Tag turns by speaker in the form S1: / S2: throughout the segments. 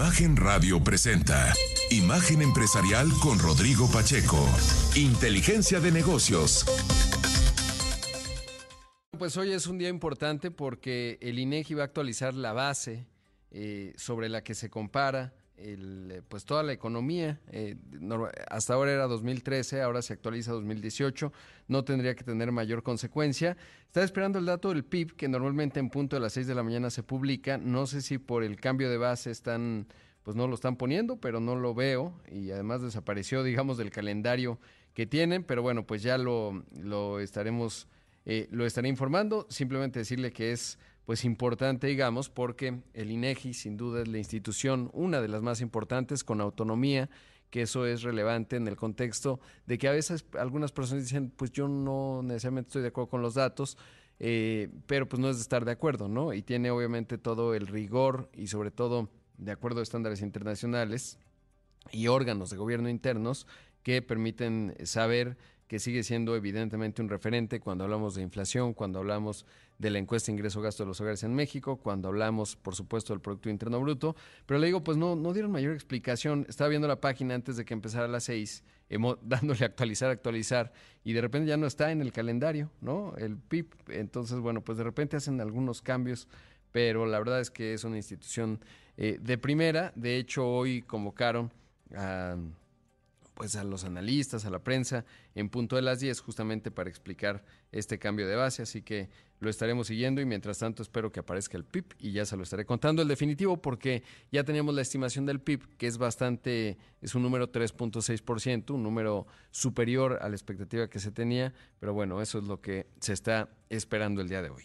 S1: Imagen Radio presenta Imagen Empresarial con Rodrigo Pacheco. Inteligencia de negocios.
S2: Pues hoy es un día importante porque el INEGI va a actualizar la base eh, sobre la que se compara el, pues toda la economía. Eh, hasta ahora era 2013, ahora se actualiza 2018. No tendría que tener mayor consecuencia. Está esperando el dato del PIB, que normalmente en punto de las 6 de la mañana se publica. No sé si por el cambio de base están, pues no lo están poniendo, pero no lo veo. Y además desapareció, digamos, del calendario que tienen. Pero bueno, pues ya lo, lo estaremos, eh, lo estaré informando. Simplemente decirle que es pues importante, digamos, porque el INEGI sin duda es la institución, una de las más importantes, con autonomía, que eso es relevante en el contexto de que a veces algunas personas dicen, pues yo no necesariamente estoy de acuerdo con los datos, eh, pero pues no es de estar de acuerdo, ¿no? Y tiene obviamente todo el rigor y sobre todo de acuerdo a estándares internacionales y órganos de gobierno internos que permiten saber que sigue siendo evidentemente un referente cuando hablamos de inflación, cuando hablamos de la encuesta ingreso-gasto de los hogares en México, cuando hablamos, por supuesto, del Producto Interno Bruto. Pero le digo, pues no, no dieron mayor explicación. Estaba viendo la página antes de que empezara a las seis, dándole actualizar, actualizar, y de repente ya no está en el calendario, ¿no? El PIB. Entonces, bueno, pues de repente hacen algunos cambios, pero la verdad es que es una institución eh, de primera. De hecho, hoy convocaron a pues a los analistas, a la prensa, en punto de las 10, justamente para explicar este cambio de base. Así que lo estaremos siguiendo y mientras tanto espero que aparezca el PIB y ya se lo estaré contando el definitivo porque ya teníamos la estimación del PIB, que es bastante, es un número 3.6%, un número superior a la expectativa que se tenía, pero bueno, eso es lo que se está esperando el día de hoy.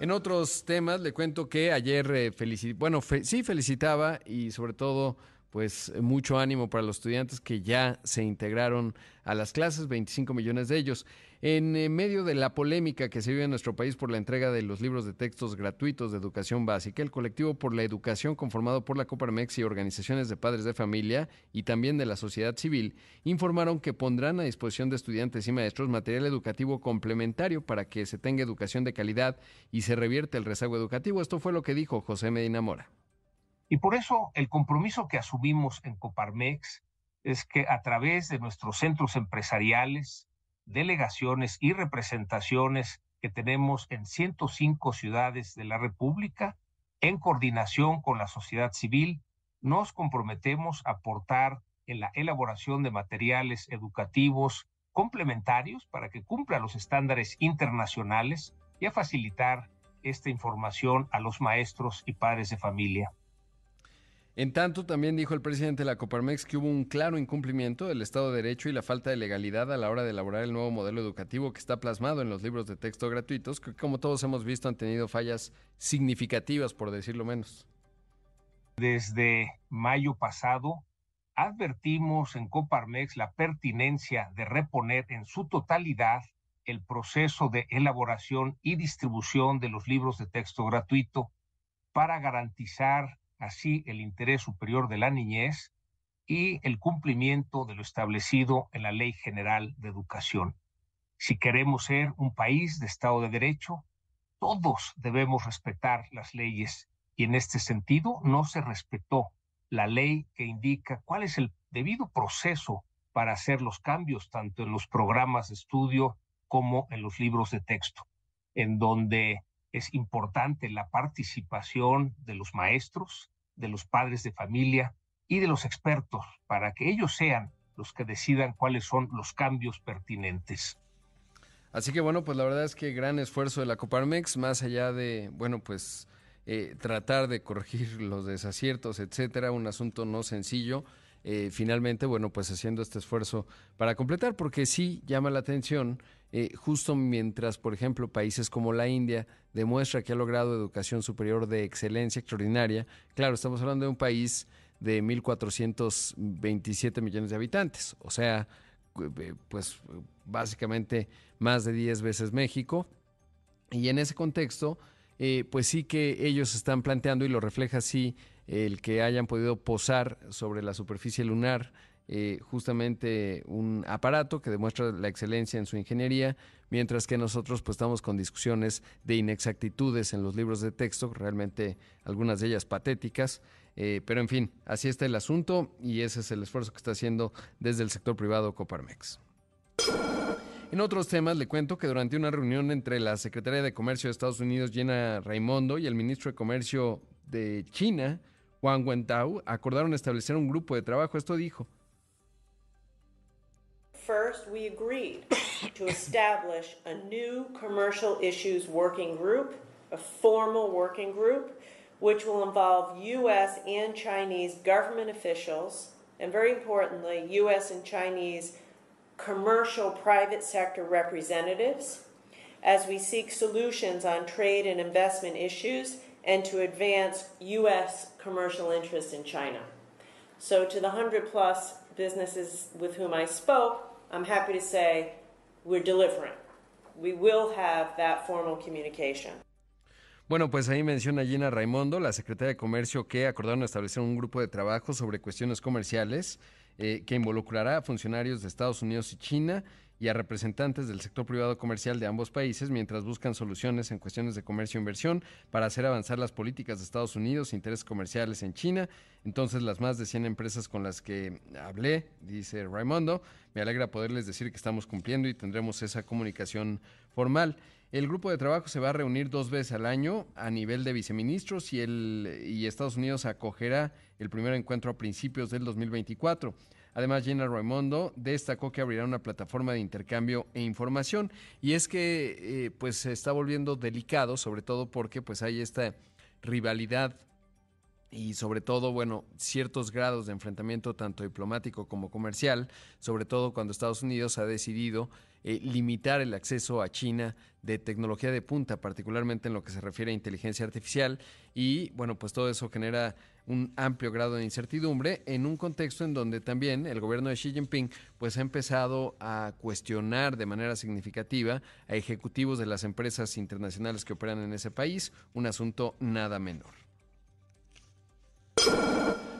S2: En otros temas, le cuento que ayer, eh, bueno, sí felicitaba y sobre todo pues mucho ánimo para los estudiantes que ya se integraron a las clases, 25 millones de ellos. En eh, medio de la polémica que se vive en nuestro país por la entrega de los libros de textos gratuitos de educación básica, el colectivo por la educación conformado por la Coparmex y organizaciones de padres de familia y también de la sociedad civil informaron que pondrán a disposición de estudiantes y maestros material educativo complementario para que se tenga educación de calidad y se revierte el rezago educativo. Esto fue lo que dijo José Medina Mora.
S3: Y por eso el compromiso que asumimos en Coparmex es que a través de nuestros centros empresariales, delegaciones y representaciones que tenemos en 105 ciudades de la República, en coordinación con la sociedad civil, nos comprometemos a aportar en la elaboración de materiales educativos complementarios para que cumpla los estándares internacionales y a facilitar esta información a los maestros y padres de familia.
S2: En tanto, también dijo el presidente de la Coparmex que hubo un claro incumplimiento del Estado de Derecho y la falta de legalidad a la hora de elaborar el nuevo modelo educativo que está plasmado en los libros de texto gratuitos, que como todos hemos visto han tenido fallas significativas, por decirlo menos.
S3: Desde mayo pasado, advertimos en Coparmex la pertinencia de reponer en su totalidad el proceso de elaboración y distribución de los libros de texto gratuito para garantizar así el interés superior de la niñez y el cumplimiento de lo establecido en la Ley General de Educación. Si queremos ser un país de Estado de Derecho, todos debemos respetar las leyes y en este sentido no se respetó la ley que indica cuál es el debido proceso para hacer los cambios tanto en los programas de estudio como en los libros de texto, en donde es importante la participación de los maestros, de los padres de familia y de los expertos para que ellos sean los que decidan cuáles son los cambios pertinentes.
S2: Así que bueno, pues la verdad es que gran esfuerzo de la Coparmex, más allá de, bueno, pues eh, tratar de corregir los desaciertos, etcétera, un asunto no sencillo. Eh, finalmente, bueno, pues haciendo este esfuerzo para completar, porque sí llama la atención eh, justo mientras, por ejemplo, países como la India demuestra que ha logrado educación superior de excelencia extraordinaria. Claro, estamos hablando de un país de 1.427 millones de habitantes, o sea, eh, pues básicamente más de 10 veces México. Y en ese contexto, eh, pues sí que ellos están planteando, y lo refleja así, el que hayan podido posar sobre la superficie lunar eh, justamente un aparato que demuestra la excelencia en su ingeniería, mientras que nosotros pues estamos con discusiones de inexactitudes en los libros de texto, realmente algunas de ellas patéticas, eh, pero en fin, así está el asunto y ese es el esfuerzo que está haciendo desde el sector privado Coparmex. En otros temas, le cuento que durante una reunión entre la Secretaría de Comercio de Estados Unidos, Jenna Raimondo, y el ministro de Comercio de China, Wang Wentao, acordaron establecer un grupo de trabajo. Esto dijo.
S4: First, we agreed to establish a new commercial issues working group, a formal working group, which will involve U.S. and Chinese government officials, and very importantly, U.S. and Chinese commercial private sector representatives, as we seek solutions on trade and investment issues and to advance U.S. commercial interests in China. So, to the 100 plus businesses with whom I spoke, I'm happy to say we're delivering. We will have that formal communication.
S2: Bueno, pues ahí menciona Gina Raimondo, la secretaria de Comercio, que acordaron establecer un grupo de trabajo sobre cuestiones comerciales eh, que involucrará a funcionarios de Estados Unidos y China y a representantes del sector privado comercial de ambos países mientras buscan soluciones en cuestiones de comercio e inversión para hacer avanzar las políticas de Estados Unidos, intereses comerciales en China. Entonces, las más de 100 empresas con las que hablé, dice Raimondo, me alegra poderles decir que estamos cumpliendo y tendremos esa comunicación formal. El grupo de trabajo se va a reunir dos veces al año a nivel de viceministros y, el, y Estados Unidos acogerá el primer encuentro a principios del 2024. Además, Gina Raimondo destacó que abrirá una plataforma de intercambio e información. Y es que eh, pues se está volviendo delicado, sobre todo porque pues hay esta rivalidad y sobre todo, bueno, ciertos grados de enfrentamiento tanto diplomático como comercial, sobre todo cuando Estados Unidos ha decidido eh, limitar el acceso a China de tecnología de punta, particularmente en lo que se refiere a inteligencia artificial. Y bueno, pues todo eso genera un amplio grado de incertidumbre en un contexto en donde también el gobierno de Xi Jinping pues ha empezado a cuestionar de manera significativa a ejecutivos de las empresas internacionales que operan en ese país, un asunto nada menor.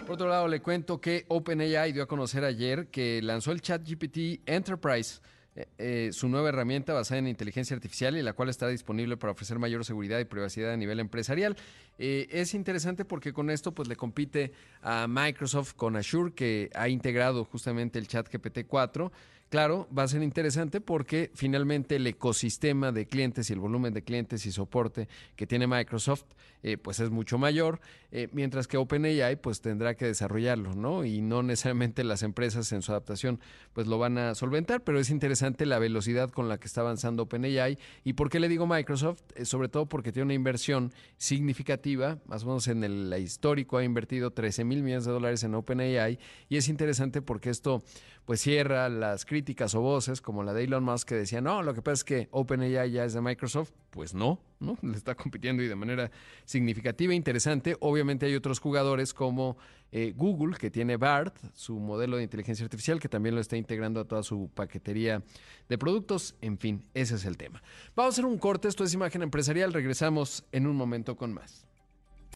S2: Por otro lado, le cuento que OpenAI dio a conocer ayer que lanzó el ChatGPT Enterprise eh, eh, su nueva herramienta basada en inteligencia artificial y la cual está disponible para ofrecer mayor seguridad y privacidad a nivel empresarial. Eh, es interesante porque con esto pues le compite a Microsoft con Azure que ha integrado justamente el chat GPT 4 Claro, va a ser interesante porque finalmente el ecosistema de clientes y el volumen de clientes y soporte que tiene Microsoft eh, pues es mucho mayor, eh, mientras que OpenAI pues tendrá que desarrollarlo, ¿no? Y no necesariamente las empresas en su adaptación pues lo van a solventar, pero es interesante la velocidad con la que está avanzando OpenAI. ¿Y por qué le digo Microsoft? Sobre todo porque tiene una inversión significativa, más o menos en el histórico ha invertido 13 mil millones de dólares en OpenAI y es interesante porque esto pues cierra las críticas o voces como la de Elon Musk que decía, no, lo que pasa es que OpenAI ya es de Microsoft. Pues no, ¿no? Le está compitiendo y de manera significativa, e interesante. Obviamente hay otros jugadores como eh, Google, que tiene BART, su modelo de inteligencia artificial, que también lo está integrando a toda su paquetería de productos. En fin, ese es el tema. Vamos a hacer un corte, esto es Imagen Empresarial, regresamos en un momento con más.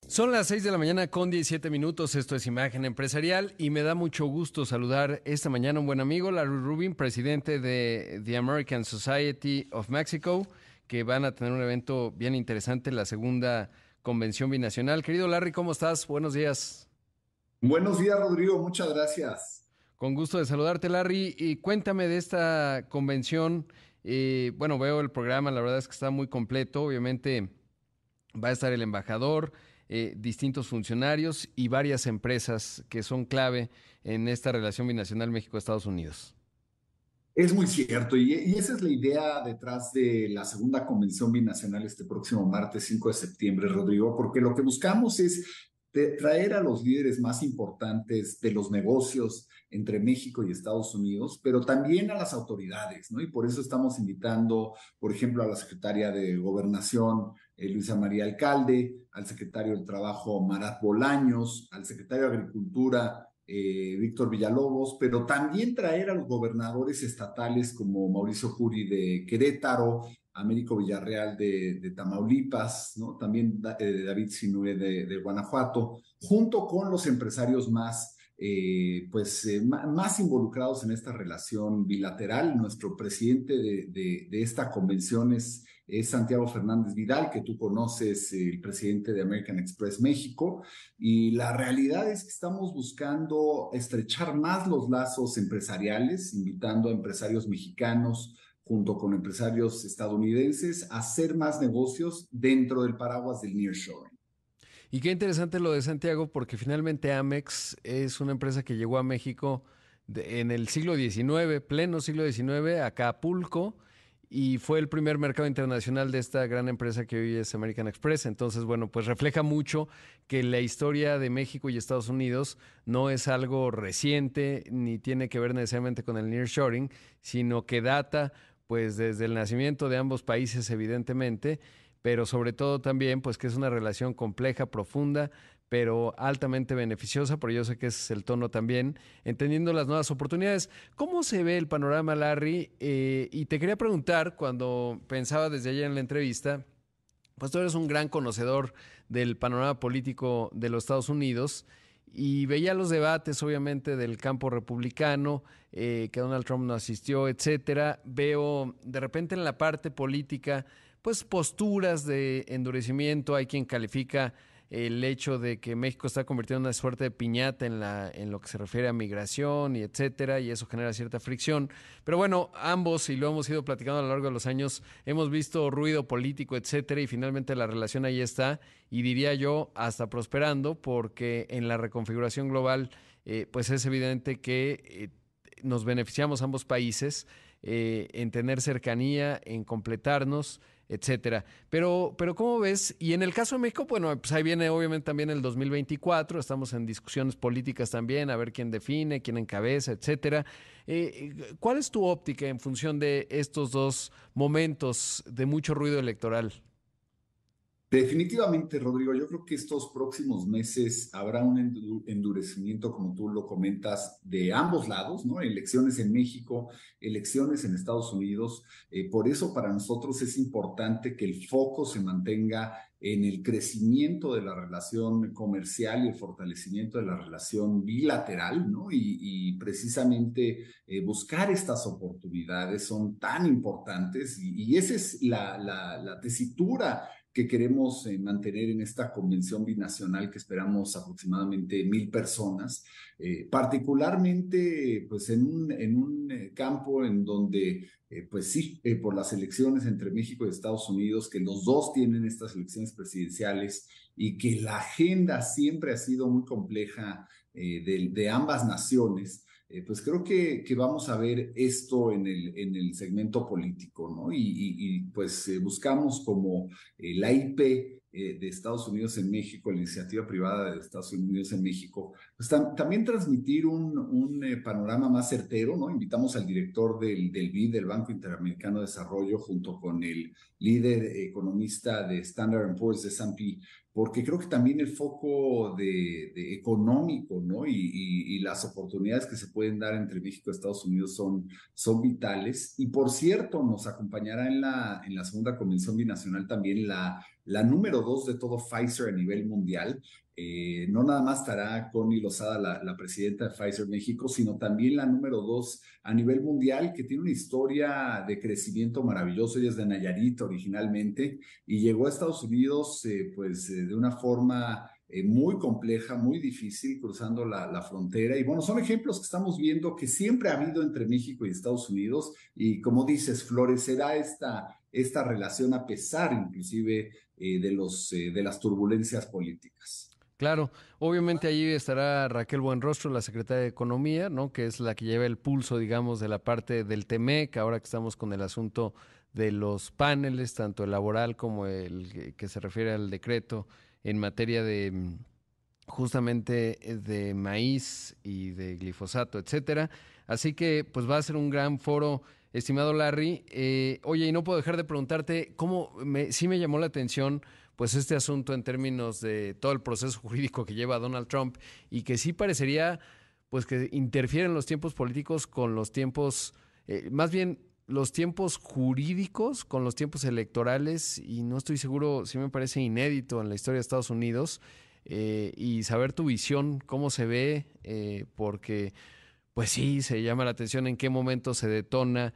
S2: Son las 6 de la mañana con 17 minutos, esto es Imagen Empresarial y me da mucho gusto saludar esta mañana a un buen amigo, Larry Rubin, presidente de The American Society of Mexico, que van a tener un evento bien interesante, la segunda convención binacional. Querido Larry, ¿cómo estás? Buenos días.
S5: Buenos días, Rodrigo, muchas gracias.
S2: Con gusto de saludarte, Larry, y cuéntame de esta convención. Eh, bueno, veo el programa, la verdad es que está muy completo, obviamente va a estar el embajador. Eh, distintos funcionarios y varias empresas que son clave en esta relación binacional México-Estados Unidos.
S5: Es muy cierto, y, esa es la idea detrás de la segunda convención binacional este próximo martes 5 de septiembre, Rodrigo, porque lo que buscamos es traer a los líderes más importantes de los negocios entre México y Estados Unidos, pero también a las autoridades, ¿no? Y por eso estamos invitando, por ejemplo, a la secretaria de Gobernación, eh, Luisa María Alcalde, al secretario del Trabajo Marat Bolaños, al secretario de Agricultura eh, Víctor Villalobos, pero también traer a los gobernadores estatales como Mauricio Juri de Querétaro, Américo Villarreal de, Tamaulipas, también eh, David Sinue de, de, Guanajuato, junto con los empresarios más pues más involucrados en esta relación bilateral. Nuestro presidente de, esta convención es, Santiago Fernández Vidal, que tú conoces, el presidente de American Express México, y la realidad es que estamos buscando estrechar más los lazos empresariales, invitando a empresarios mexicanos junto con empresarios estadounidenses a hacer más negocios dentro del paraguas del nearshoring.
S2: Y qué interesante lo de Santiago, porque finalmente Amex es una empresa que llegó a México en el siglo XIX, pleno siglo XIX, a Acapulco, y fue el primer mercado internacional de esta gran empresa que hoy es American Express. Entonces, bueno, pues refleja mucho que la historia de México y Estados Unidos no es algo reciente ni tiene que ver necesariamente con el nearshoring, sino que data pues desde el nacimiento de ambos países evidentemente pero sobre todo también pues que es una relación compleja, profunda, pero altamente beneficiosa, por yo sé que ese es el tono también, entendiendo las nuevas oportunidades. ¿Cómo se ve el panorama, Larry? Eh, y te quería preguntar, cuando pensaba desde ayer en la entrevista, pues tú eres un gran conocedor del panorama político de los Estados Unidos y veía los debates, obviamente, del campo republicano, eh, que Donald Trump no asistió, etcétera. Veo de repente en la parte política pues posturas de endurecimiento. Hay quien califica el hecho de que México está convirtiendo en una suerte de piñata en, la, en lo que se refiere a migración y etcétera, y eso genera cierta fricción. Pero bueno, ambos, y lo hemos ido platicando a lo largo de los años, hemos visto ruido político, etcétera, y finalmente la relación ahí está, y diría yo, hasta prosperando, porque en la reconfiguración global, eh, pues es evidente que eh, nos beneficiamos ambos países eh, en tener cercanía, en completarnos etcétera. Pero, pero ¿cómo ves? Y en el caso de México, bueno, pues ahí viene obviamente también el 2024, estamos en discusiones políticas también, a ver quién define, quién encabeza, etcétera. Eh, ¿Cuál es tu óptica en función de estos dos momentos de mucho ruido electoral?
S5: Definitivamente, Rodrigo, yo creo que estos próximos meses habrá un endurecimiento, como tú lo comentas, de ambos lados, ¿no? Elecciones en México, elecciones en Estados Unidos. Eh, por eso para nosotros es importante que el foco se mantenga en el crecimiento de la relación comercial y el fortalecimiento de la relación bilateral, ¿no? Y, precisamente eh, buscar estas oportunidades son tan importantes y, esa es la, tesitura que queremos eh, mantener en esta convención binacional que esperamos aproximadamente mil personas, eh, particularmente pues en un, en un eh, campo en donde pues sí, por las elecciones entre México y Estados Unidos, que los dos tienen estas elecciones presidenciales y que la agenda siempre ha sido muy compleja de, de ambas naciones, eh, pues creo que, vamos a ver esto en el, en el segmento político, ¿no? Y, pues eh, buscamos como eh, la IP de Estados Unidos en México, la iniciativa privada de Estados Unidos en México, pues también transmitir un, un panorama más certero, ¿no? Invitamos al director del, del BID, del Banco Interamericano de Desarrollo, junto con el líder economista de Standard Poor's de S&P porque creo que también el foco de, económico ¿no? Y, las oportunidades que se pueden dar entre México y Estados Unidos son, son vitales. Y por cierto, nos acompañará en la, en la segunda convención binacional también la, la número dos de todo Pfizer a nivel mundial, eh, no nada más estará Connie Lozada, la, presidenta de Pfizer México, sino también la número dos a nivel mundial, que tiene una historia de crecimiento maravilloso. Ella es de Nayarit originalmente y llegó a Estados Unidos eh, pues eh, de una forma muy compleja, muy difícil, cruzando la, la, frontera. Y bueno, son ejemplos que estamos viendo que siempre ha habido entre México y Estados Unidos. Y como dices, florecerá esta, esta relación a pesar inclusive de, los, de las turbulencias políticas.
S2: Claro, obviamente allí estará Raquel Buenrostro, la secretaria de Economía, ¿no? que es la que lleva el pulso, digamos, de la parte del TEMEC, ahora que estamos con el asunto de los paneles, tanto el laboral como el que se refiere al decreto en materia de justamente eh, de maíz y de glifosato, etcétera. Así que pues va a ser un gran foro, estimado Larry. Eh, oye, y no puedo dejar de preguntarte, ¿cómo me, sí me llamó la atención? Pues este asunto en términos de todo el proceso jurídico que lleva Donald Trump y que sí parecería pues que interfieren los tiempos políticos con los tiempos, eh, más bien los tiempos jurídicos con los tiempos electorales y no estoy seguro, sí me parece inédito en la historia de Estados Unidos. y saber tu visión, cómo se ve, porque pues sí, se llama la atención en qué momento se detona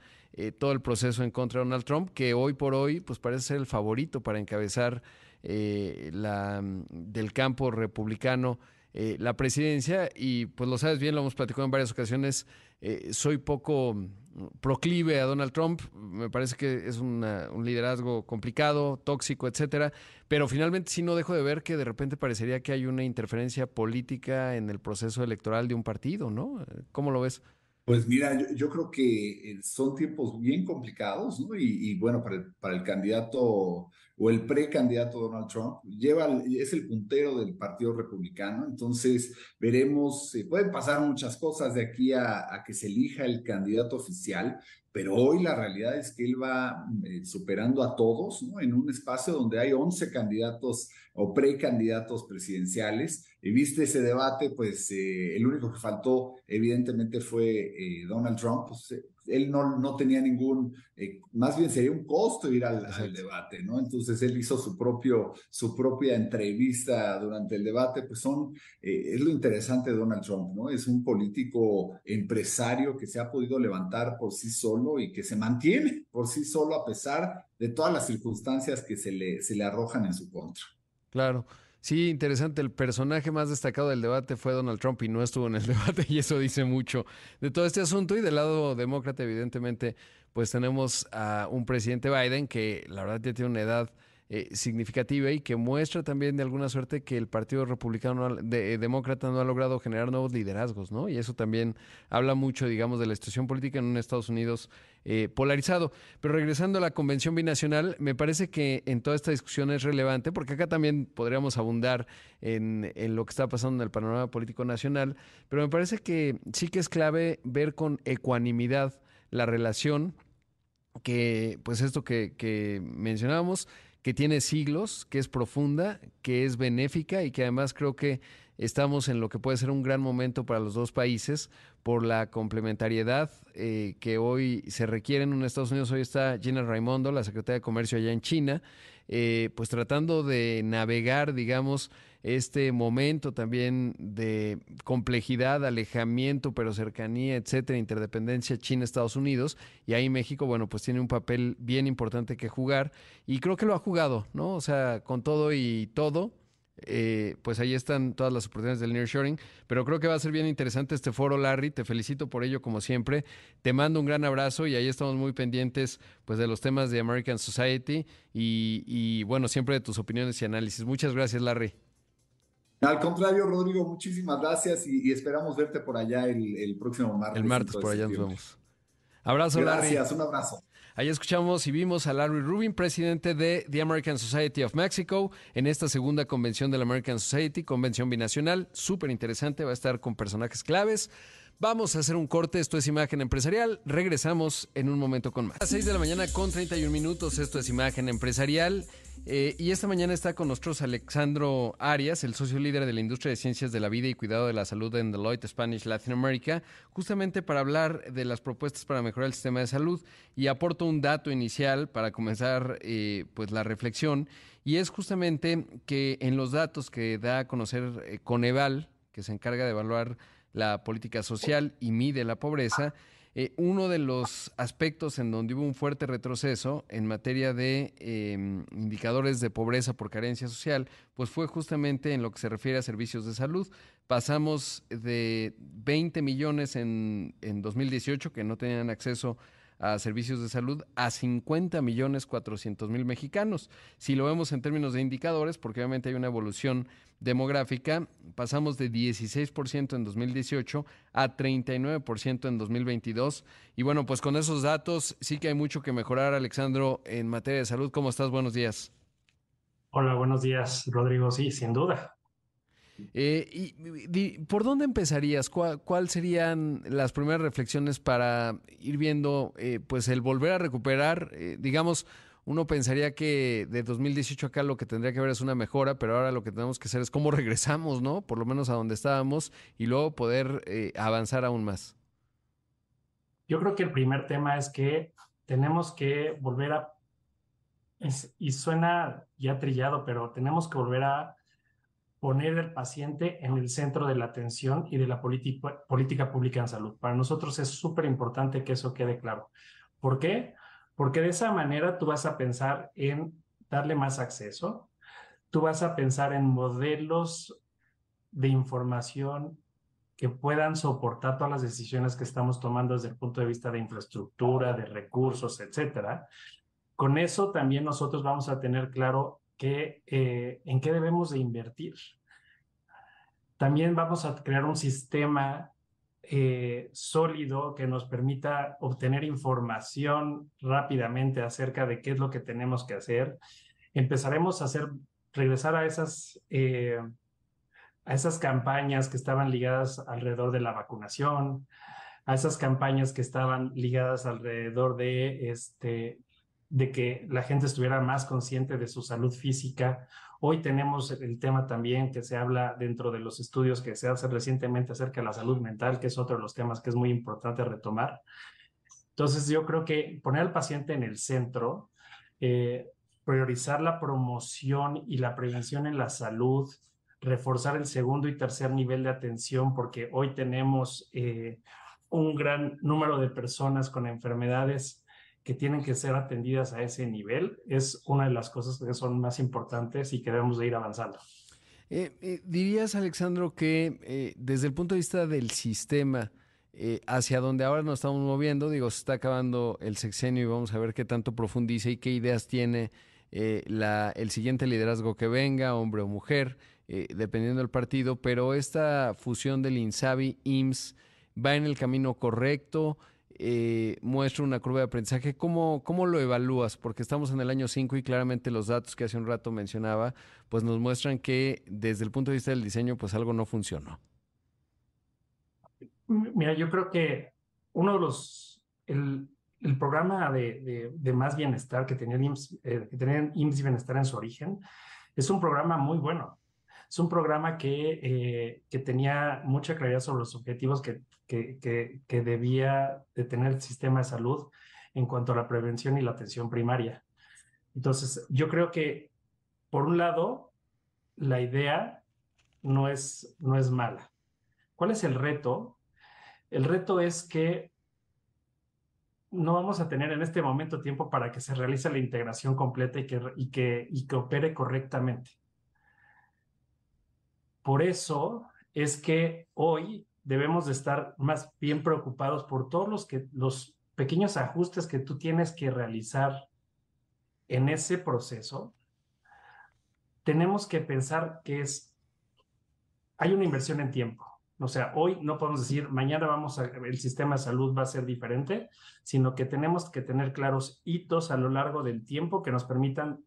S2: todo el proceso en contra de Donald Trump, que hoy por hoy pues parece ser el favorito para encabezar la, del campo republicano eh, la presidencia y pues lo sabes bien, lo hemos platicado en varias ocasiones, eh, soy poco mm, proclive a Donald Trump, me parece que es un liderazgo complicado, tóxico, etcétera, pero finalmente sí no dejo de ver que de repente parecería que hay una interferencia política en el proceso electoral de un partido, ¿no? ¿Cómo lo ves?
S5: Pues mira, yo, creo que eh, son tiempos bien complicados, ¿no? Y, bueno, para el, candidato o el precandidato Donald Trump, lleva, es el puntero del Partido Republicano, entonces veremos, pueden pasar muchas cosas de aquí a, a, que se elija el candidato oficial, pero hoy la realidad es que él va eh, superando a todos. En un espacio donde hay 11 candidatos o precandidatos presidenciales. Y viste ese debate, pues eh, el único que faltó evidentemente fue eh, Donald Trump, pues, él no, no tenía ningún, eh, más bien sería un costo ir al, debate, ¿no? Entonces él hizo su, propio, su propia entrevista durante el debate, pues son, eh, es lo interesante de Donald Trump, ¿no? Es un político empresario que se ha podido levantar por sí solo y que se mantiene por sí solo a pesar de todas las circunstancias que se le, se le arrojan en su contra.
S2: Claro. Sí, interesante. El personaje más destacado del debate fue Donald Trump y no estuvo en el debate y eso dice mucho de todo este asunto. Y del lado demócrata, evidentemente, pues tenemos a un presidente Biden que la verdad ya tiene una edad eh, significativa y que muestra también de alguna suerte que el Partido Republicano de, eh, Demócrata no ha logrado generar nuevos liderazgos, ¿no? Y eso también habla mucho, digamos, de la situación política en un Estados Unidos eh, polarizado. Pero regresando a la Convención Binacional, me parece que en toda esta discusión es relevante, porque acá también podríamos abundar en, lo que está pasando en el panorama político nacional, pero me parece que sí que es clave ver con ecuanimidad la relación que, pues esto que, que mencionábamos, que tiene siglos, que es profunda, que es benéfica y que además creo que estamos en lo que puede ser un gran momento para los dos países por la complementariedad eh, que hoy se requiere en Estados Unidos. Hoy está Gina Raimondo, la secretaria de Comercio allá en China, eh, pues tratando de navegar, digamos, este momento también de complejidad, alejamiento, pero cercanía, etcétera, interdependencia China-Estados Unidos. Y ahí México, bueno, pues tiene un papel bien importante que jugar. Y creo que lo ha jugado, ¿no? O sea, con todo y todo. Eh, pues ahí están todas las oportunidades del nearshoring, pero creo que va a ser bien interesante este foro, Larry, te felicito por ello como siempre, te mando un gran abrazo y ahí estamos muy pendientes pues de los temas de American Society y bueno, siempre de tus opiniones y análisis. Muchas gracias, Larry.
S5: Al contrario, Rodrigo, muchísimas gracias y, esperamos verte por allá el, próximo martes.
S2: El martes por allá nos vemos. Abrazo,
S5: Larry. Gracias, un abrazo.
S2: Ahí escuchamos y vimos a Larry Rubin, presidente de The American Society of Mexico, en esta segunda convención de la American Society, convención binacional, súper interesante, va a estar con personajes claves. Vamos a hacer un corte, esto es Imagen Empresarial, regresamos en un momento con más. A las 6 de la mañana con 31 minutos, esto es Imagen Empresarial. Eh, y esta mañana está con nosotros Alexandro Arias, el socio líder de la industria de ciencias de la vida y cuidado de la salud en Deloitte Spanish Latin America, justamente para hablar de las propuestas para mejorar el sistema de salud. Y aporto un dato inicial para comenzar eh, pues la reflexión, y es justamente que en los datos que da a conocer eh, Coneval, que se encarga de evaluar la política social y mide la pobreza, eh, uno de los aspectos en donde hubo un fuerte retroceso en materia de em, indicadores de pobreza por carencia social, pues fue justamente en lo que se refiere a servicios de salud. Pasamos de 20 millones en, en 2018 que no tenían acceso a servicios de salud a 50 millones 400 mil mexicanos. Si lo vemos en términos de indicadores, porque obviamente hay una evolución demográfica, pasamos de 16% en 2018 a 39% en 2022. Y bueno, pues con esos datos sí que hay mucho que mejorar, Alexandro, en materia de salud. ¿Cómo estás? Buenos días.
S6: Hola, buenos días, Rodrigo. Sí, sin duda.
S2: Eh, y, ¿Por dónde empezarías? ¿Cuáles serían las primeras reflexiones para ir viendo eh, pues el volver a recuperar, eh, digamos, uno pensaría que de 2018 acá lo que tendría que haber es una mejora, pero ahora lo que tenemos que hacer es cómo regresamos, ¿no? Por lo menos a donde estábamos y luego poder avanzar aún más.
S6: Yo creo que el primer tema es que tenemos que volver a, y suena ya trillado, pero tenemos que volver a poner al paciente en el centro de la atención y de la política pública en salud. Para nosotros es súper importante que eso quede claro. ¿Por qué? Porque de esa manera tú vas a pensar en darle más acceso, tú vas a pensar en modelos de información que puedan soportar todas las decisiones que estamos tomando desde el punto de vista de infraestructura, de recursos, etcétera. Con eso también nosotros vamos a tener claro que, eh, en qué debemos de invertir. También vamos a crear un sistema eh, sólido que nos permita obtener información rápidamente acerca de qué es lo que tenemos que hacer. Empezaremos a hacer, regresar a esas, eh, a esas campañas que estaban ligadas alrededor de la vacunación, a esas campañas que estaban ligadas alrededor de este, de que la gente estuviera más consciente de su salud física. Hoy tenemos el tema también que se habla dentro de los estudios que se hacen recientemente acerca de la salud mental, que es otro de los temas que es muy importante retomar. Entonces yo creo que poner al paciente en el centro, eh, priorizar la promoción y la prevención en la salud, reforzar el segundo y tercer nivel de atención, porque hoy tenemos eh, un gran número de personas con enfermedades que tienen que ser atendidas a ese nivel es una de las cosas que son más importantes y que debemos de ir avanzando.
S2: Eh, eh, dirías, Alexandro, que eh, desde el punto de vista del sistema, hacia donde ahora nos estamos moviendo, digo, se está acabando el sexenio y vamos a ver qué tanto profundiza y qué ideas tiene la, el siguiente liderazgo que venga, hombre o mujer, dependiendo del partido, pero esta fusión del INSABI-IMSS va en el camino correcto. Eh, muestra una curva de aprendizaje. ¿Cómo, ¿Cómo lo evalúas? Porque estamos en el año 5 y claramente los datos que hace un rato mencionaba, pues nos muestran que desde el punto de vista del diseño, pues algo no funcionó.
S6: Mira, yo creo que uno de los, el, el programa de, de, más bienestar que tenía, IMSS, eh, que tenía Bienestar en su origen, es un programa muy bueno. Es un programa que, eh, que tenía mucha claridad sobre los objetivos que, que, que, debía de tener el sistema de salud en cuanto a la prevención y la atención primaria. Entonces, yo creo que, por un lado, la idea no es, no es mala. ¿Cuál es el reto? El reto es que no vamos a tener en este momento tiempo para que se realice la integración completa y que, y que, y que opere correctamente. Por eso es que hoy debemos de estar más bien preocupados por todos los, que, los pequeños ajustes que tú tienes que realizar en ese proceso. Tenemos que pensar que es, hay una inversión en tiempo. O sea, hoy no podemos decir, mañana vamos a, el sistema de salud va a ser diferente, sino que tenemos que tener claros hitos a lo largo del tiempo que nos permitan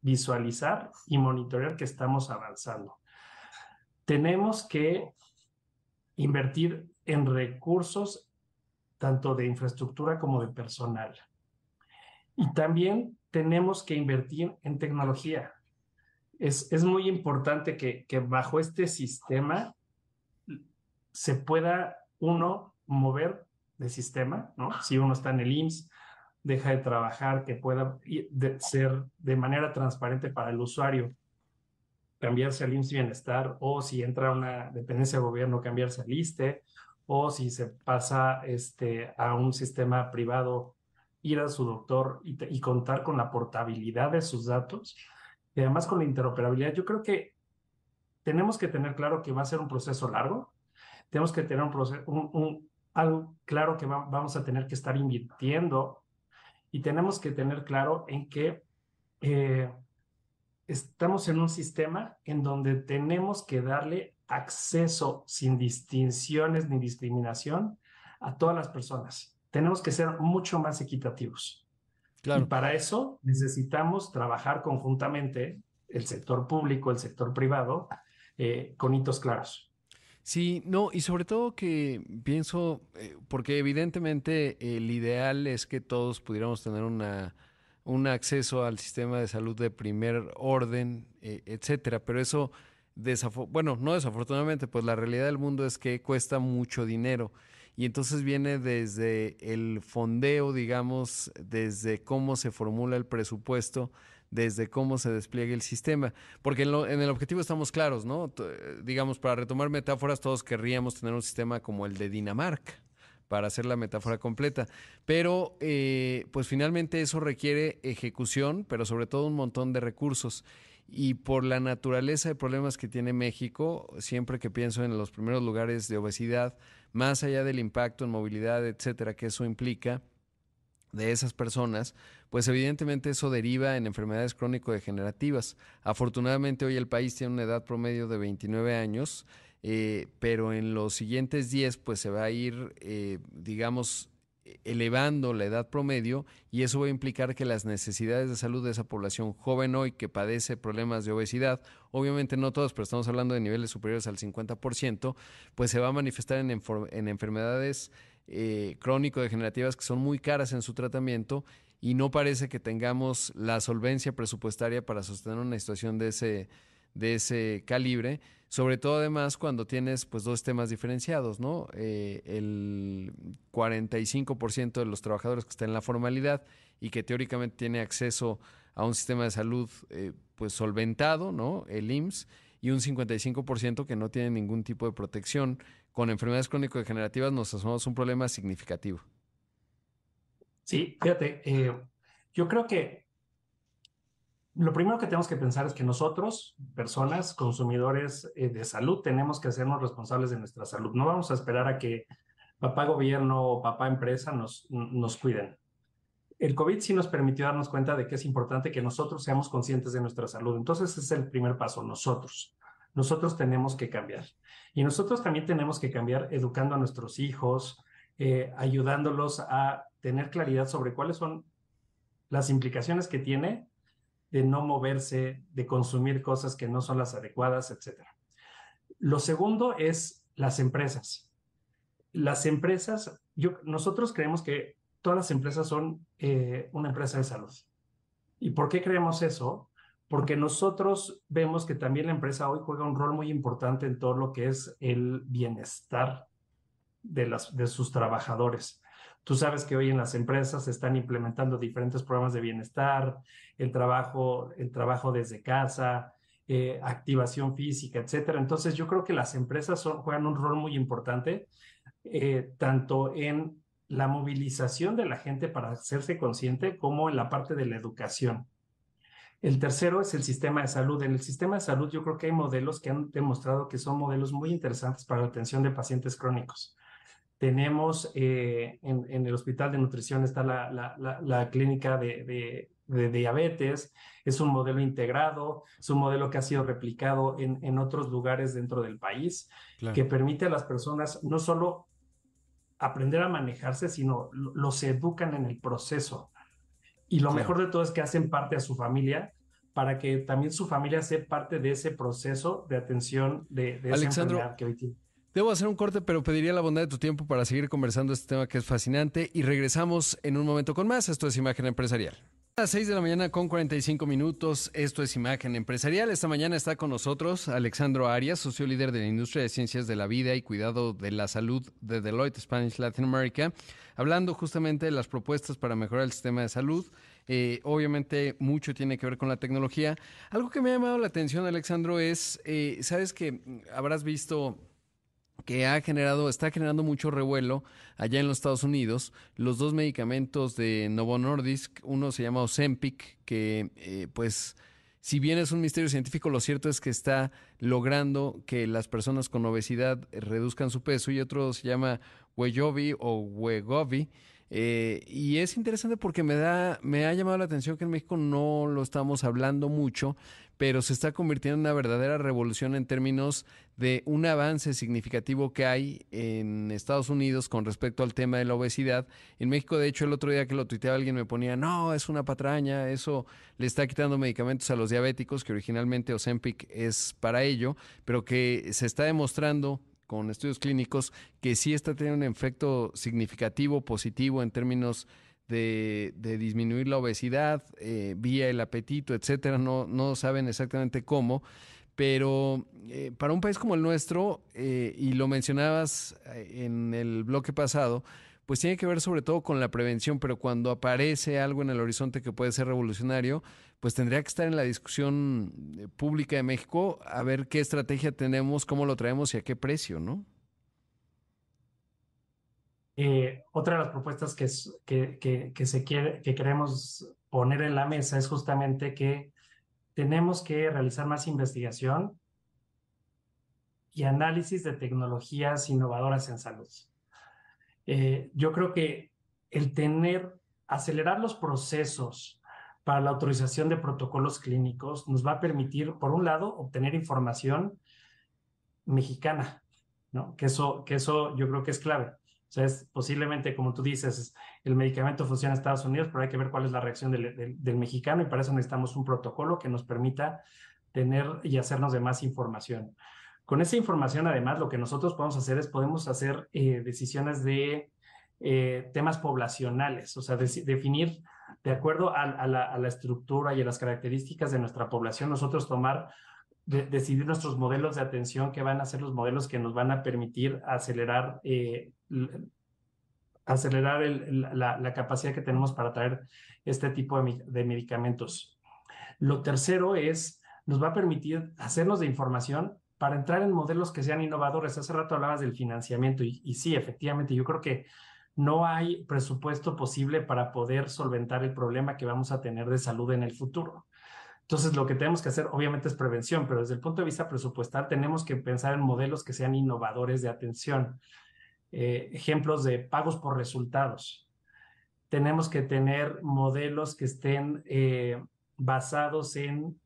S6: visualizar y monitorear que estamos avanzando tenemos que invertir en recursos tanto de infraestructura como de personal. Y también tenemos que invertir en tecnología. Es, es muy importante que, que bajo este sistema se pueda uno mover de sistema, ¿no? Si uno está en el IMSS, deja de trabajar, que pueda ser de manera transparente para el usuario cambiarse al IMSS Bienestar o si entra una dependencia de gobierno, cambiarse al ISTE o si se pasa este, a un sistema privado, ir a su doctor y, y contar con la portabilidad de sus datos y además con la interoperabilidad. Yo creo que tenemos que tener claro que va a ser un proceso largo, tenemos que tener un proceso, un, algo claro que vamos a tener que estar invirtiendo y tenemos que tener claro en que eh, estamos en un sistema en donde tenemos que darle acceso sin distinciones ni discriminación a todas las personas. Tenemos que ser mucho más equitativos. Claro. Y para eso necesitamos trabajar conjuntamente el sector público, el sector privado, eh, con hitos claros.
S2: Sí, no, y sobre todo que pienso, eh, porque evidentemente el ideal es que todos pudiéramos tener una un acceso al sistema de salud de primer orden, eh, etcétera. Pero eso, bueno, no desafortunadamente, pues la realidad del mundo es que cuesta mucho dinero. Y entonces viene desde el fondeo, digamos, desde cómo se formula el presupuesto, desde cómo se despliegue el sistema. Porque en, en, el objetivo estamos claros, ¿no? Digamos, para retomar metáforas, todos querríamos tener un sistema como el de Dinamarca para hacer la metáfora completa. Pero, eh, pues finalmente eso requiere ejecución, pero sobre todo un montón de recursos. Y por la naturaleza de problemas que tiene México, siempre que pienso en los primeros lugares de obesidad, más allá del impacto en movilidad, etcétera, que eso implica de esas personas, pues evidentemente eso deriva en enfermedades crónico-degenerativas. Afortunadamente hoy el país tiene una edad promedio de 29 años, eh, pero en los siguientes 10 pues se va a ir, eh, digamos, elevando la edad promedio y eso va a implicar que las necesidades de salud de esa población joven hoy que padece problemas de obesidad, obviamente no todos, pero estamos hablando de niveles superiores al 50%, pues se va a manifestar en, en enfermedades eh, crónico-degenerativas que son muy caras en su tratamiento y no parece que tengamos la solvencia presupuestaria para sostener una situación de ese, de ese calibre sobre todo además cuando tienes pues dos temas diferenciados, ¿no? Eh, el 45% de los trabajadores que están en la formalidad y que teóricamente tiene acceso a un sistema de salud eh, pues solventado, ¿no? El IMSS, y un 55% que no tiene ningún tipo de protección. Con enfermedades crónico-degenerativas nos asomamos un problema significativo.
S6: Sí, fíjate, eh, yo creo que lo primero que tenemos que pensar es que nosotros, personas, consumidores eh, de salud, tenemos que hacernos responsables de nuestra salud. No vamos a esperar a que papá gobierno o papá empresa nos, nos cuiden. El COVID sí nos permitió darnos cuenta de que es importante que nosotros seamos conscientes de nuestra salud. Entonces, ese es el primer paso, nosotros. Nosotros tenemos que cambiar. Y nosotros también tenemos que cambiar educando a nuestros hijos, eh, ayudándolos a tener claridad sobre cuáles son las implicaciones que tiene de no moverse, de consumir cosas que no son las adecuadas, etc. Lo segundo es las empresas. Las empresas, nosotros creemos que todas las empresas son eh, una empresa de salud. ¿Y por qué creemos eso? Porque nosotros vemos que también la empresa hoy juega un rol muy importante en todo lo que es el bienestar de sus trabajadores. Tú sabes que hoy en las empresas se están implementando diferentes programas de bienestar, el trabajo, el trabajo desde casa, eh, activación física, etcétera. Entonces, yo creo que las empresas juegan un rol muy importante, eh, tanto en la movilización de la gente para hacerse consciente, como en la parte de la educación. El tercero es el sistema de salud. En el sistema de salud yo creo que hay modelos que han demostrado que son modelos muy interesantes para la atención de pacientes crónicos. Tenemos eh, en, el Hospital de Nutrición está la, clínica de, diabetes, es un modelo integrado, es un modelo que ha sido replicado en, otros lugares dentro del país, que permite a las personas no solo aprender a manejarse, sino los educan en el proceso. Y lo mejor de todo es que hacen parte a su familia para que también su familia sea parte de ese proceso de atención de, de esa enfermedad que hoy tiene.
S2: Debo hacer un corte, pero pediría la bondad de tu tiempo para seguir conversando este tema que es fascinante y regresamos en un momento con más. Esto es Imagen Empresarial. A las 6 de la mañana con 45 minutos, esto es Imagen Empresarial. Esta mañana está con nosotros Alexandro Arias, socio líder de la industria de ciencias de la vida y cuidado de la salud de Deloitte Spanish Latin America, hablando justamente de las propuestas para mejorar el sistema de salud. Eh, obviamente mucho tiene que ver con la tecnología. Algo que me ha llamado la atención, Alexandro, es, eh, sabes que habrás visto que ha generado, está generando mucho revuelo allá en los Estados Unidos. Los dos medicamentos de Novo Nordisk, uno se llama Ozempic, que eh, pues si bien es un misterio científico, lo cierto es que está logrando que las personas con obesidad reduzcan su peso y otro se llama Wegovy o Wegovy. Eh, y es interesante porque me da, me ha llamado la atención que en México no lo estamos hablando mucho, pero se está convirtiendo en una verdadera revolución en términos de un avance significativo que hay en Estados Unidos con respecto al tema de la obesidad. En México, de hecho, el otro día que lo tuiteaba alguien me ponía, no, es una patraña, eso le está quitando medicamentos a los diabéticos, que originalmente Ozempic es para ello, pero que se está demostrando con estudios clínicos que sí está teniendo un efecto significativo, positivo en términos de, disminuir la obesidad eh, vía el apetito, etcétera. No, no saben exactamente cómo, pero eh, para un país como el nuestro, eh, y lo mencionabas en el bloque pasado, pues tiene que ver sobre todo con la prevención, pero cuando aparece algo en el horizonte que puede ser revolucionario, pues tendría que estar en la discusión eh, pública de México a ver qué estrategia tenemos, cómo lo traemos y a qué precio, ¿no?
S6: Eh, otra de las propuestas que, que, que, se quiere, que queremos poner en la mesa es justamente que tenemos que realizar más investigación y análisis de tecnologías innovadoras en salud. Eh, yo creo que el tener, acelerar los procesos para la autorización de protocolos clínicos nos va a permitir, por un lado, obtener información mexicana, ¿no? Que eso, que eso yo creo que es clave. O sea, es posiblemente, como tú dices, el medicamento funciona en Estados Unidos, pero hay que ver cuál es la reacción del, del, mexicano y para eso necesitamos un protocolo que nos permita tener y hacernos de más información. Con esa información, además, lo que nosotros podemos hacer es podemos hacer eh, decisiones de eh, temas poblacionales, o sea, definir de acuerdo a, la, estructura y a las características de nuestra población, nosotros tomar, decidir nuestros modelos de atención que van a ser los modelos que nos van a permitir acelerar, eh, acelerar la, capacidad que tenemos para traer este tipo de, medicamentos. Lo tercero es, nos va a permitir hacernos de información para entrar en modelos que sean innovadores. Hace rato hablabas del financiamiento y, sí, efectivamente, yo creo que no hay presupuesto posible para poder solventar el problema que vamos a tener de salud en el futuro. Entonces, lo que tenemos que hacer, obviamente, es prevención, pero desde el punto de vista presupuestal, tenemos que pensar en modelos que sean innovadores de atención. Eh, ejemplos de pagos por resultados. Tenemos que tener modelos que estén eh, basados en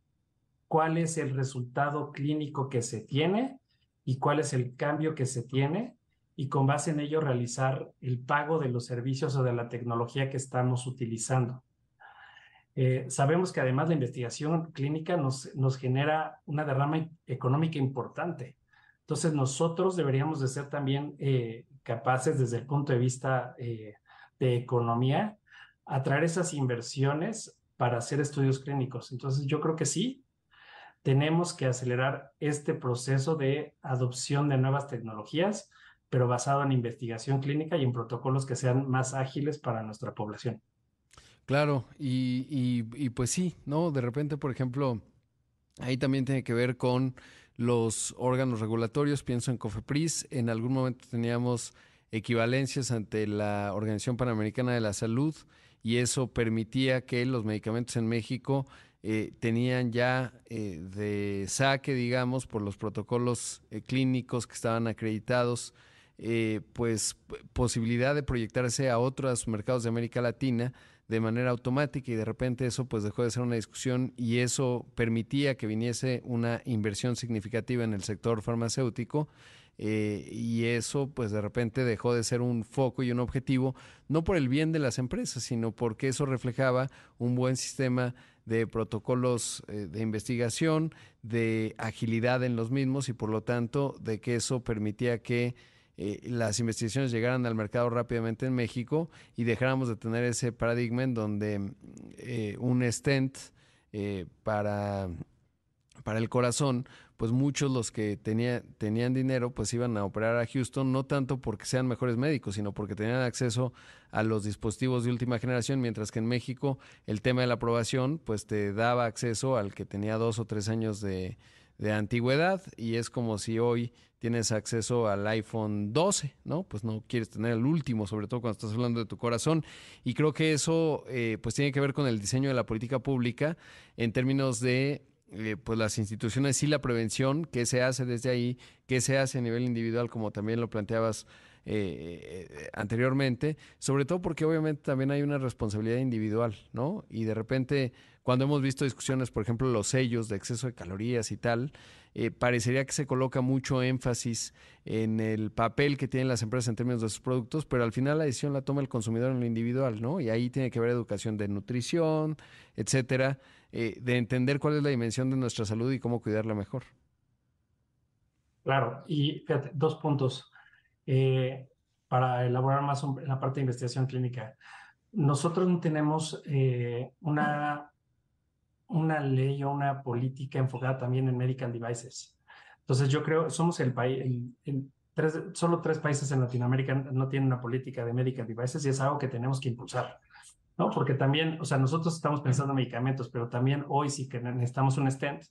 S6: cuál es el resultado clínico que se tiene y cuál es el cambio que se tiene y con base en ello realizar el pago de los servicios o de la tecnología que estamos utilizando. Eh, sabemos que además la investigación clínica nos, nos genera una derrama económica importante. Entonces nosotros deberíamos de ser también eh, capaces desde el punto de vista eh, de economía a traer esas inversiones para hacer estudios clínicos. Entonces yo creo que sí, tenemos que acelerar este proceso de adopción de nuevas tecnologías, pero basado en investigación clínica y en protocolos que sean más ágiles para nuestra población.
S2: Claro, y, pues sí, ¿no? De repente, por ejemplo, ahí también tiene que ver con los órganos regulatorios, pienso en COFEPRIS, en algún momento teníamos equivalencias ante la Organización Panamericana de la Salud y eso permitía que los medicamentos en México eh, tenían ya eh, de saque, digamos, por los protocolos eh, clínicos que estaban acreditados, pues posibilidad de proyectarse a otros mercados de América Latina de manera automática y de repente eso pues dejó de ser una discusión y eso permitía que viniese una inversión significativa en el sector farmacéutico y eso pues de repente dejó de ser un foco y un objetivo, no por el bien de las empresas, sino porque eso reflejaba un buen sistema de protocolos eh, de investigación, de agilidad en los mismos y por lo tanto de que eso permitía que eh, las investigaciones llegaran al mercado rápidamente en México y dejáramos de tener ese paradigma en donde eh, un stent para, para el corazón pues muchos los que tenía, tenían dinero pues iban a operar a Houston, no tanto porque sean mejores médicos, sino porque tenían acceso a los dispositivos de última generación, mientras que en México el tema de la aprobación pues te daba acceso al que tenía dos o tres años de, de antigüedad y es como si hoy tienes acceso al iPhone 12, ¿no? Pues no quieres tener el último, sobre todo cuando estás hablando de tu corazón. Y creo que eso eh, pues tiene que ver con el diseño de la política pública en términos de eh, pues las instituciones sí la prevención, qué se hace desde ahí, qué se hace a nivel individual, como también lo planteabas eh, eh, anteriormente, sobre todo porque obviamente también hay una responsabilidad individual, ¿no? Y de repente, cuando hemos visto discusiones, por ejemplo, los sellos de exceso de calorías y tal, parecería que se coloca mucho énfasis en el papel que tienen las empresas en términos de sus productos, pero al final la decisión la toma el consumidor en lo individual, ¿no? Y ahí tiene que haber educación de nutrición, etcétera. Eh, de entender cuál es la dimensión de nuestra salud y cómo cuidarla mejor.
S6: Claro, y fíjate, dos puntos eh, para elaborar más en la parte de investigación clínica. Nosotros no tenemos eh, una, una ley o una política enfocada también en medical devices. Entonces yo creo, somos el país, solo tres países en Latinoamérica no tienen una política de medical devices y es algo que tenemos que impulsar. ¿no? Porque también, o sea, nosotros estamos pensando en medicamentos, pero también hoy sí que necesitamos un stent,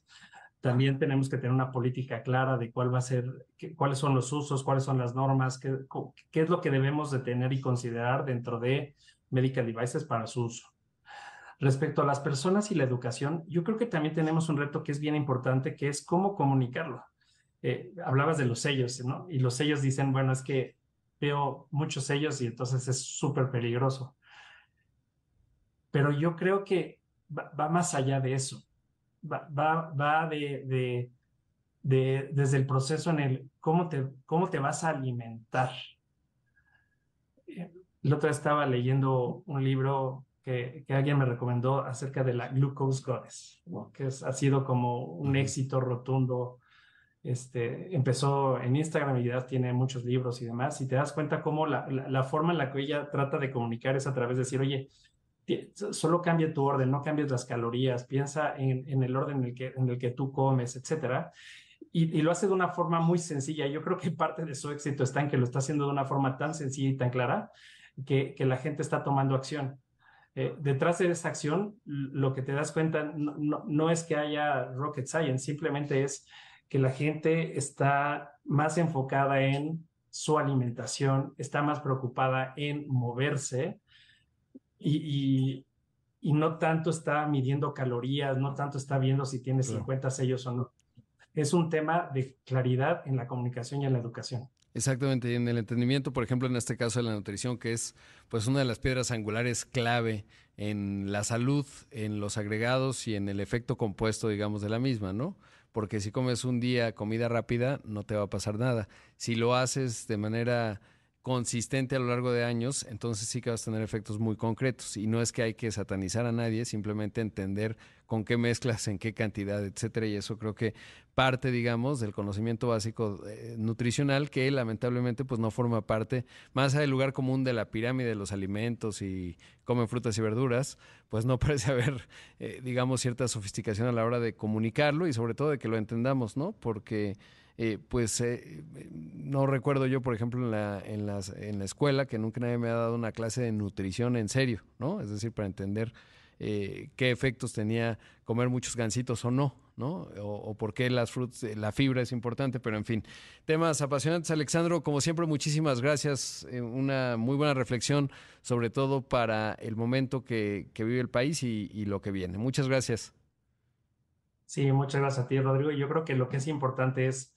S6: también tenemos que tener una política clara de cuál va a ser, cuáles son los usos, cuáles son las normas, qué, qué es lo que debemos de tener y considerar dentro de medical devices para su uso. Respecto a las personas y la educación, yo creo que también tenemos un reto que es bien importante, que es cómo comunicarlo. Eh, hablabas de los sellos, ¿no? Y los sellos dicen, bueno, es que veo muchos sellos y entonces es súper peligroso. Pero yo creo que va, más allá de eso. Va, de, de, desde el proceso en el cómo te, cómo te vas a alimentar. El otro estaba leyendo un libro que, que, alguien me recomendó acerca de la glucose goddess, que es, ha sido como un éxito rotundo. Este, empezó en Instagram y ya tiene muchos libros y demás, y te das cuenta cómo la, la, la, forma en la que ella trata de comunicar es a través de decir, oye, solo cambia tu orden, no cambies las calorías, piensa en, en el orden en el, que, en el que tú comes, etcétera. Y, y, lo hace de una forma muy sencilla. Yo creo que parte de su éxito está en que lo está haciendo de una forma tan sencilla y tan clara que, que la gente está tomando acción. Eh, detrás de esa acción, lo que te das cuenta no, no, no, es que haya rocket science, simplemente es que la gente está más enfocada en su alimentación, está más preocupada en moverse y, y, no tanto está midiendo calorías, no tanto está viendo si tiene 50 sellos o no. Es un tema de claridad en la comunicación y en la educación.
S2: Exactamente, y en el entendimiento, por ejemplo, en este caso de la nutrición, que es pues una de las piedras angulares clave en la salud, en los agregados y en el efecto compuesto, digamos, de la misma, ¿no? Porque si comes un día comida rápida, no te va a pasar nada. Si lo haces de manera consistente a lo largo de años, entonces sí que vas a tener efectos muy concretos. Y no es que hay que satanizar a nadie, simplemente entender con qué mezclas, en qué cantidad, etcétera. Y eso creo que parte, digamos, del conocimiento básico eh, nutricional que lamentablemente pues no forma parte, más allá del lugar común de la pirámide de los alimentos y comen frutas y verduras, pues no parece haber, eh, digamos, cierta sofisticación a la hora de comunicarlo y sobre todo de que lo entendamos, ¿no? Porque eh, pues eh, no recuerdo yo, por ejemplo, en la, en, las, en la escuela que nunca nadie me ha dado una clase de nutrición en serio, ¿no? Es decir, para entender eh, qué efectos tenía comer muchos gansitos o no, ¿no? O, por qué las frutas, la fibra es importante, pero en fin, temas apasionantes. Alexandro, como siempre, muchísimas gracias. una muy buena reflexión, sobre todo para el momento que, que vive el país y, y lo que viene. Muchas gracias.
S6: Sí, muchas gracias a ti, Rodrigo. Yo creo que lo que es importante es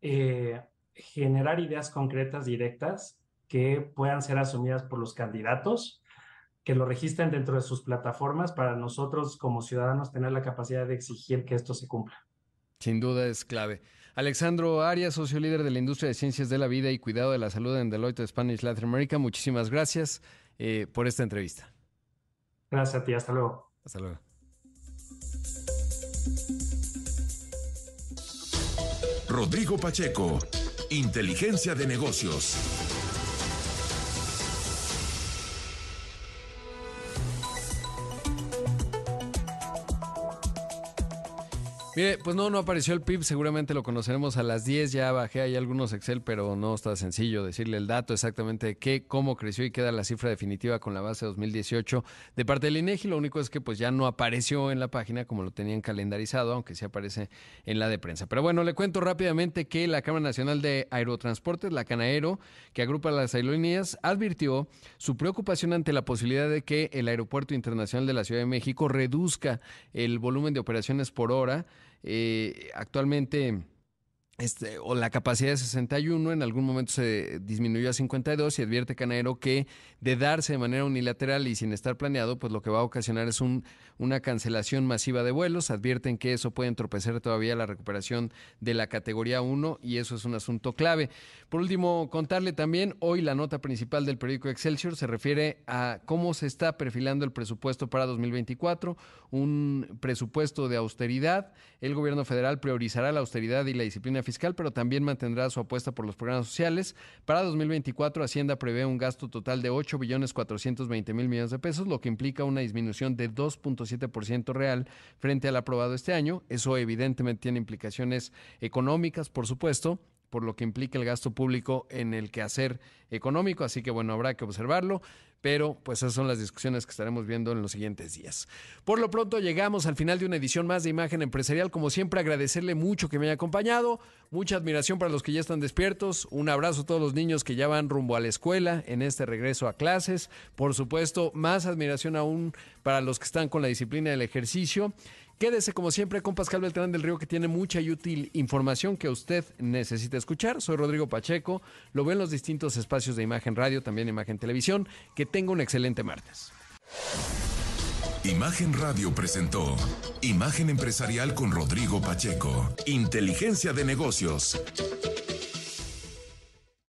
S6: eh, generar ideas concretas, directas, que puedan ser asumidas por los candidatos, que lo registren dentro de sus plataformas para nosotros como ciudadanos tener la capacidad de exigir que esto se cumpla.
S2: Sin duda es clave. Alexandro Arias, socio líder de la industria de ciencias de la vida y cuidado de la salud en Deloitte Spanish Latin America, muchísimas gracias eh, por esta entrevista.
S6: Gracias a ti, hasta luego.
S2: Hasta luego.
S1: Rodrigo Pacheco, Inteligencia de Negocios.
S2: Mire, pues no, no apareció el PIB, seguramente lo conoceremos a las 10, ya bajé ahí algunos Excel, pero no está sencillo decirle el dato exactamente de qué, cómo creció y queda la cifra definitiva con la base 2018 de parte del INEGI, lo único es que pues ya no apareció en la página como lo tenían calendarizado, aunque sí aparece en la de prensa. Pero bueno, le cuento rápidamente que la Cámara Nacional de Aerotransportes, la Canaero, que agrupa las aerolíneas, advirtió su preocupación ante la posibilidad de que el Aeropuerto Internacional de la Ciudad de México reduzca el volumen de operaciones por hora eh, actualmente este, o la capacidad de 61 en algún momento se disminuyó a 52 y advierte Canero que de darse de manera unilateral y sin estar planeado, pues lo que va a ocasionar es un, una cancelación masiva de vuelos. Advierten que eso puede entorpecer todavía la recuperación de la categoría 1 y eso es un asunto clave. Por último, contarle también, hoy la nota principal del periódico Excelsior se refiere a cómo se está perfilando el presupuesto para 2024, un presupuesto de austeridad. El gobierno federal priorizará la austeridad y la disciplina fiscal, pero también mantendrá su apuesta por los programas sociales. Para 2024, Hacienda prevé un gasto total de 8 billones 420 mil millones de pesos, lo que implica una disminución de 2.7% real frente al aprobado este año. Eso evidentemente tiene implicaciones económicas, por supuesto, por lo que implica el gasto público en el quehacer económico, así que bueno, habrá que observarlo pero pues esas son las discusiones que estaremos viendo en los siguientes días. Por lo pronto llegamos al final de una edición más de Imagen Empresarial. Como siempre, agradecerle mucho que me haya acompañado. Mucha admiración para los que ya están despiertos. Un abrazo a todos los niños que ya van rumbo a la escuela en este regreso a clases. Por supuesto, más admiración aún para los que están con la disciplina del ejercicio. Quédese como siempre con Pascal Beltrán del Río que tiene mucha y útil información que usted necesita escuchar. Soy Rodrigo Pacheco, lo veo en los distintos espacios de Imagen Radio, también Imagen Televisión. Que tenga un excelente martes.
S1: Imagen Radio presentó Imagen Empresarial con Rodrigo Pacheco. Inteligencia de negocios.